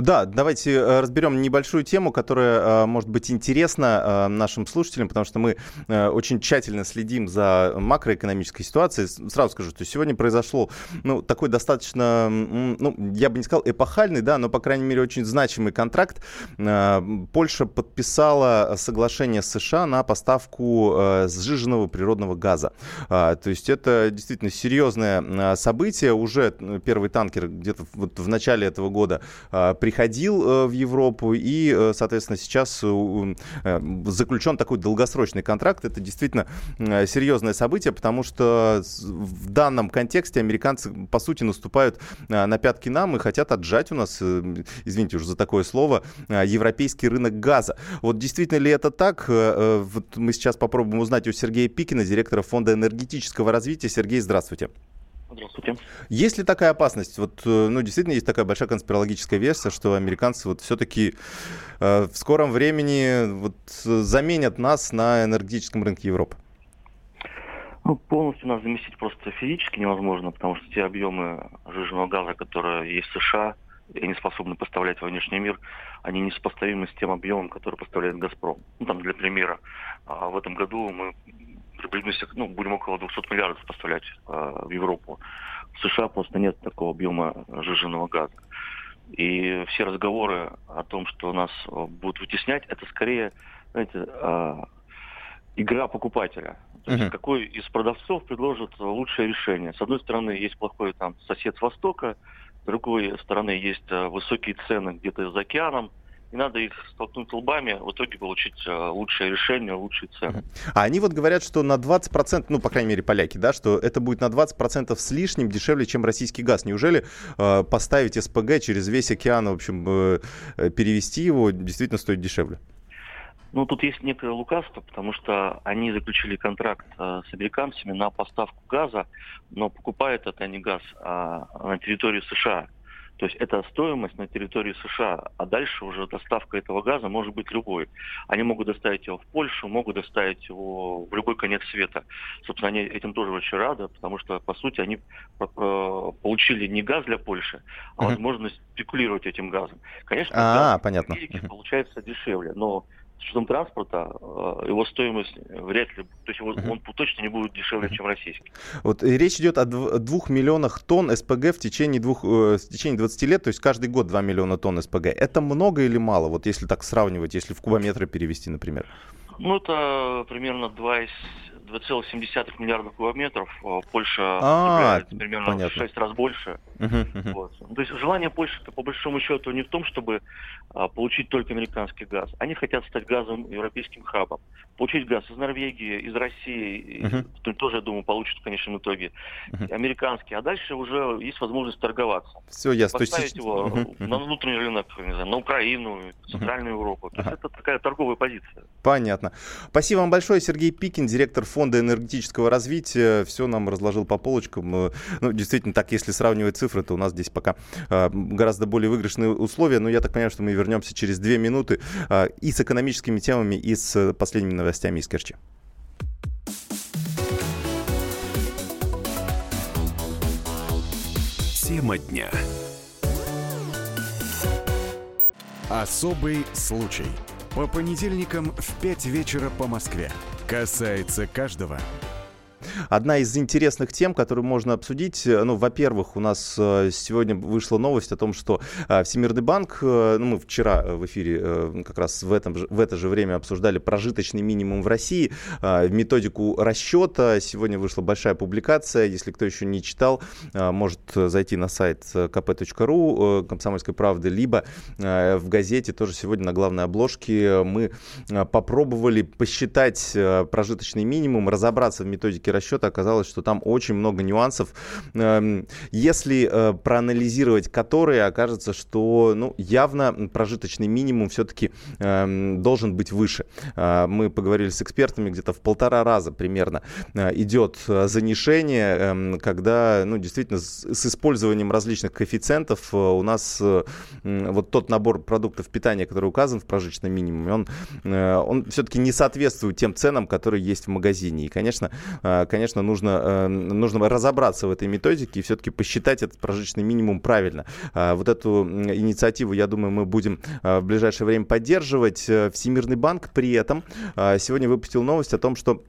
Да, давайте э, разберем небольшую тему, которая э, может быть интересна э, нашим слушателям, потому что мы очень тщательно следим за макроэкономической ситуацией. Сразу скажу, что сегодня произошло ну, такой достаточно, ну, я бы не сказал эпохальный, да, но, по крайней мере, очень значимый контракт. Польша подписала соглашение с США на поставку сжиженного природного газа. То есть это действительно серьезное событие. Уже первый танкер где-то вот в начале этого года приходил э, в Европу, и, э, соответственно, сейчас э, заключен такой долгосрочный контракт. Это действительно серьезное событие, потому что в данном контексте американцы, по сути, наступают на пятки нам и хотят отжать у нас, извините уже за такое слово, европейский рынок газа. Вот действительно ли это так? Вот мы сейчас попробуем узнать у Сергея Пикина, директора Фонда энергетического развития. Сергей, здравствуйте. Здравствуйте. Есть ли такая опасность? Вот, э, ну, действительно, есть такая большая конспирологическая версия, что американцы вот все-таки э, в скором времени вот заменят нас на энергетическом рынке Европы? Ну, полностью нас заместить просто физически невозможно, потому что те объемы жиженного газа, которые есть в США, и они способны поставлять во внешний мир, они несопоставимы с тем объемом, который поставляет «Газпром». Ну, там, для примера, а в этом году мы приблизительно, ну, будем около 200 миллиардов поставлять э, в Европу. В США просто нет такого объема жиженного газа. И все разговоры о том, что нас э, будут вытеснять, это скорее, знаете, э, игра покупателя. То есть uh-huh. какой из продавцов предложит лучшее решение. С одной стороны, есть плохой там сосед с Востока, с другой стороны, есть э, высокие цены где-то за океаном, и надо их столкнуть лбами, в итоге получить э, лучшее решение, лучшие цены. А они вот говорят, что на 20%, ну, по крайней мере, поляки, да, что это будет на 20% с лишним дешевле, чем российский газ. Неужели э, поставить СПГ через весь океан, в общем, э, э, перевести его действительно стоит дешевле? Ну, тут есть некое лукавство, потому что они заключили контракт э, с американцами на поставку газа, но покупают это не газ, а на территории США. То есть это стоимость на территории США, а дальше уже доставка этого газа может быть любой. Они могут доставить его в Польшу, могут доставить его в любой конец света. Собственно, они этим тоже очень рады, потому что, по сути, они получили не газ для Польши, а возможность спекулировать этим газом. Конечно, а, газ понятно. получается дешевле, но с учетом транспорта э, его стоимость вряд ли, то есть его, он точно не будет дешевле, чем российский. Вот речь идет о двух миллионах тонн СПГ в течение, двух, э, в течение 20 лет, то есть каждый год 2 миллиона тонн СПГ. Это много или мало, вот если так сравнивать, если в кубометры перевести, например? Ну, это примерно 2,7 2,7 миллиардов кубометров. Э, Польша а, примерно понятно. в 6 раз больше. Вот. Ну, то есть желание Польши по большому счету не в том, чтобы а, получить только американский газ. Они хотят стать газом европейским хабом. Получить газ из Норвегии, из России, uh-huh. тоже, я думаю, получат в конечном итоге uh-huh. американский. А дальше уже есть возможность торговаться. Все ясно. Поставить его uh-huh. на внутренний рынок, не знаю, на Украину, Центральную uh-huh. Европу. То uh-huh. есть это такая торговая позиция. Понятно. Спасибо вам большое, Сергей Пикин, директор фонда энергетического развития. Все нам разложил по полочкам. Э, ну, действительно, так, если сравнивать цифры, то у нас здесь пока а, гораздо более выигрышные условия. Но я так понимаю, что мы вернемся через две минуты а, и с экономическими темами, и с последними новостями из Керчи. Тема дня. Особый случай. По понедельникам в 5 вечера по Москве. Касается каждого. Одна из интересных тем, которую можно обсудить, э, ну, во-первых, у нас э, сегодня вышла новость о том, что э, Всемирный банк, ну, мы вчера в эфире как раз в, этом, в это же время обсуждали прожиточный минимум в России, методику расчета. Сегодня вышла большая публикация. Если кто еще не читал, может зайти на сайт kp.ru «Комсомольской правды», либо в газете тоже сегодня на главной обложке мы попробовали посчитать прожиточный минимум, разобраться в методике расчета оказалось, что там очень много нюансов. Эм, если э, проанализировать которые, окажется, что ну, явно прожиточный минимум все-таки эм, должен быть выше. Э, мы поговорили с экспертами, где-то в полтора раза примерно э, идет занижение, эм, когда ну, действительно с использованием различных коэффициентов у нас вот тот набор продуктов питания, который указан в прожиточном минимуме, он, он все-таки не соответствует тем ценам, которые есть в магазине. И, конечно, конечно, нужно, нужно разобраться в этой методике и все-таки посчитать этот прожиточный минимум правильно. Вот эту инициативу, я думаю, мы будем в ближайшее время поддерживать. Всемирный банк при этом сегодня выпустил новость о том, что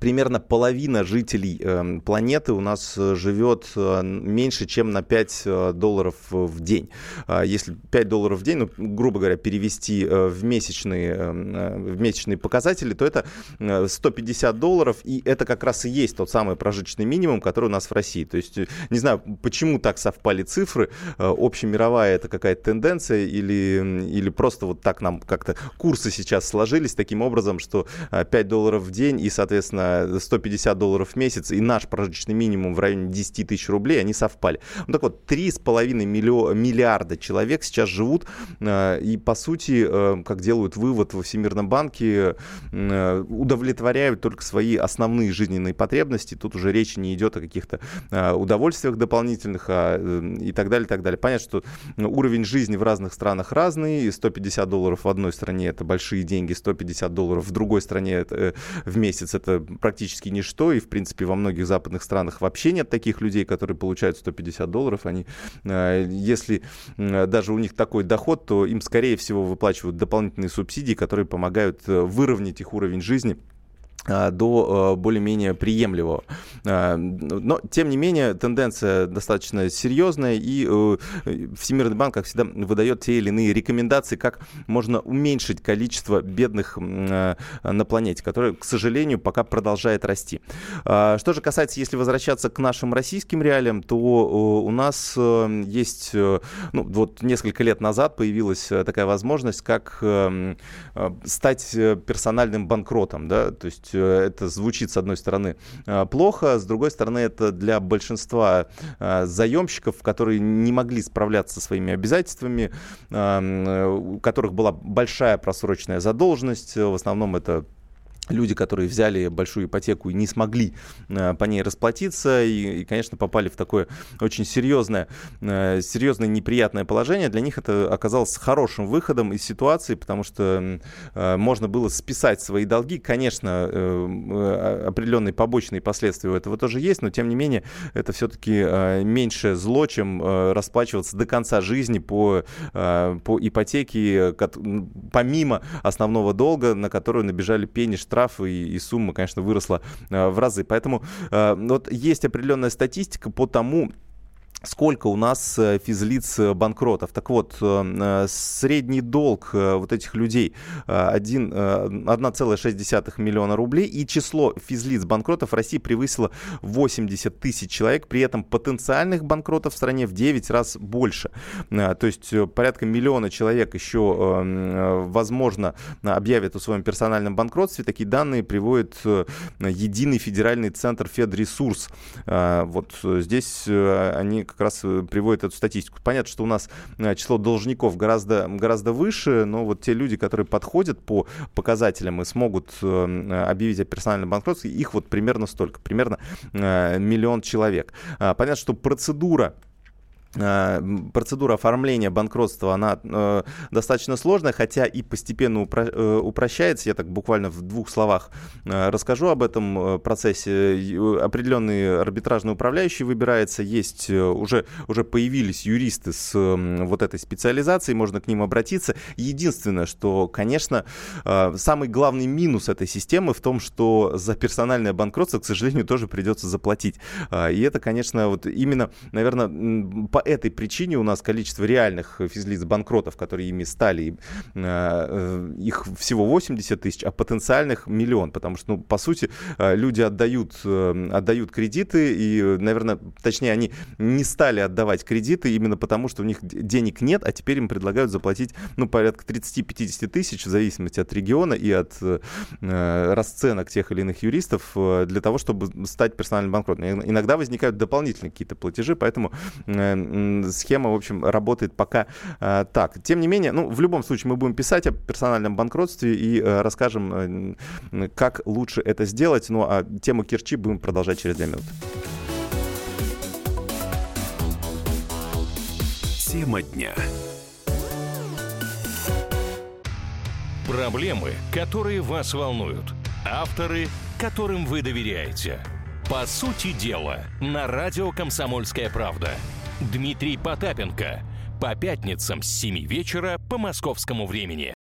примерно половина жителей э, планеты у нас э, живет э, меньше, чем на 5 э, долларов в день. Э, если 5 долларов в день, ну, грубо говоря, перевести в, месячные, э, в месячные показатели, то это 150 долларов, и это как раз и есть тот самый прожиточный минимум, который у нас в России. То есть, не знаю, почему так совпали цифры, общемировая это какая-то тенденция, или, или просто вот так нам как-то курсы сейчас сложились таким образом, что 5 долларов в день и, соответственно, на 150 долларов в месяц и наш прожиточный минимум в районе 10 тысяч рублей, они совпали. Ну так вот, 3,5 миллиарда человек сейчас живут э, и, по сути, э, как делают вывод во Всемирном банке, э, удовлетворяют только свои основные жизненные потребности. Тут уже речи не идет о каких-то удовольствиях дополнительных а, и так далее, и так далее. Понятно, что уровень жизни в разных странах разный. 150 долларов в одной стране это большие деньги, 150 долларов в другой стране это, в месяц это практически ничто, и, в принципе, во многих западных странах вообще нет таких людей, которые получают 150 долларов. Они, э, если даже у них такой доход, то им, скорее всего, выплачивают дополнительные субсидии, которые помогают э, выровнять их уровень жизни до а, более-менее приемлемого. А, но, тем не менее, тенденция достаточно серьезная, и э, Всемирный банк, как всегда, выдает те или иные рекомендации, как можно уменьшить количество бедных на планете, которое, к сожалению, пока продолжает расти. Что же касается, если возвращаться к нашим российским реалиям, то у нас э, есть, э, ну, вот несколько лет назад появилась такая возможность, как стать персональным банкротом, да, то есть Э, это звучит, с одной стороны, э, плохо, с другой стороны, это для большинства э, заемщиков, которые не могли справляться со своими обязательствами, у которых была большая просроченная задолженность, в основном это люди, которые взяли большую ипотеку и не смогли э, по ней расплатиться, и, и, конечно, попали в такое очень серьезное, э, серьезное неприятное положение, для них это оказалось хорошим выходом из ситуации, потому что э, можно было списать свои долги. Конечно, э, определенные побочные последствия у этого тоже есть, но тем не менее это все-таки э, меньше зло, чем э, расплачиваться до конца жизни по, э, по ипотеке, помимо основного долга, на которую набежали пени, штрафы, штраф, и, и сумма, конечно, выросла э, в разы. Поэтому э, вот есть определенная статистика по тому, сколько у нас э, физлиц э, банкротов. Так вот, э, средний долг вот этих людей 1,6 миллиона рублей, и число физлиц банкротов в России превысило 80 тысяч человек, при этом потенциальных банкротов в стране в 9 раз больше. То есть порядка миллиона человек еще, возможно, объявят о своем персональном банкротстве. Такие данные приводит единый федеральный центр Федресурс. Вот здесь они как раз э, приводит эту статистику. Понятно, что у нас э, число должников гораздо, гораздо выше, но вот те люди, которые подходят по показателям и смогут э, объявить о персональном банкротстве, их вот примерно столько, примерно миллион человек. А, понятно, что процедура процедура оформления банкротства, она э, достаточно сложная, хотя и постепенно упро- э, упрощается. Я так буквально в двух словах э, расскажу об этом э, процессе. Определенный арбитражный управляющий выбирается, есть э, уже, уже появились юристы с э, вот этой специализацией, можно к ним обратиться. Единственное, что, конечно, э, самый главный минус этой системы в том, что за персональное банкротство, к сожалению, тоже придется заплатить. Э, и это, конечно, вот именно, наверное, по этой причине у нас количество реальных физлиц банкротов, которые ими стали, э, э, их всего 80 тысяч, а потенциальных миллион, потому что, ну, по сути, э, люди отдают, отдают кредиты, и, наверное, точнее, они не стали отдавать кредиты именно потому, что у них денег нет, а теперь им предлагают заплатить, ну, порядка 30-50 тысяч, в зависимости от региона и от э, расценок тех или иных юристов, для того, чтобы стать персональным банкротом. Иногда возникают дополнительные какие-то платежи, поэтому схема, в общем, работает пока э, так. Тем не менее, ну, в любом случае мы будем писать о персональном банкротстве и э, расскажем, э, как лучше это сделать. Ну, а тему Кирчи будем продолжать через две минуты. Тема дня. Проблемы, которые вас волнуют. Авторы, которым вы доверяете. По сути дела, на радио «Комсомольская правда». Дмитрий Потапенко. По пятницам с 7 вечера по московскому времени.